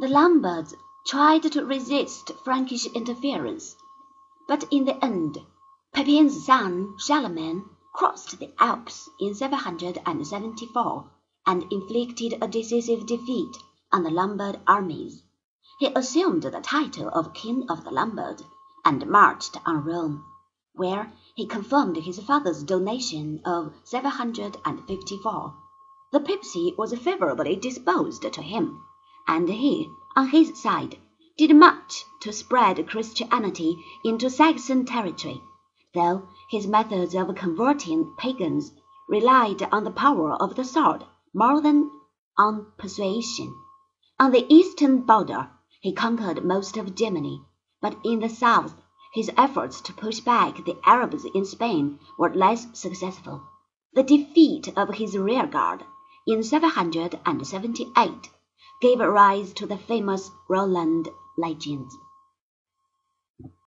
The Lombards tried to resist Frankish interference, but in the end Pepin's son Charlemagne crossed the Alps in 774 and inflicted a decisive defeat on the Lombard armies. He assumed the title of King of the Lombards and marched on Rome, where he confirmed his father's donation of 754. The papacy was favorably disposed to him, and he, on his side, did much to spread Christianity into Saxon territory, though his methods of converting pagans relied on the power of the sword more than on persuasion. On the eastern border he conquered most of Germany, but in the south his efforts to push back the Arabs in Spain were less successful. The defeat of his rearguard in 778 gave rise to the famous Roland legend.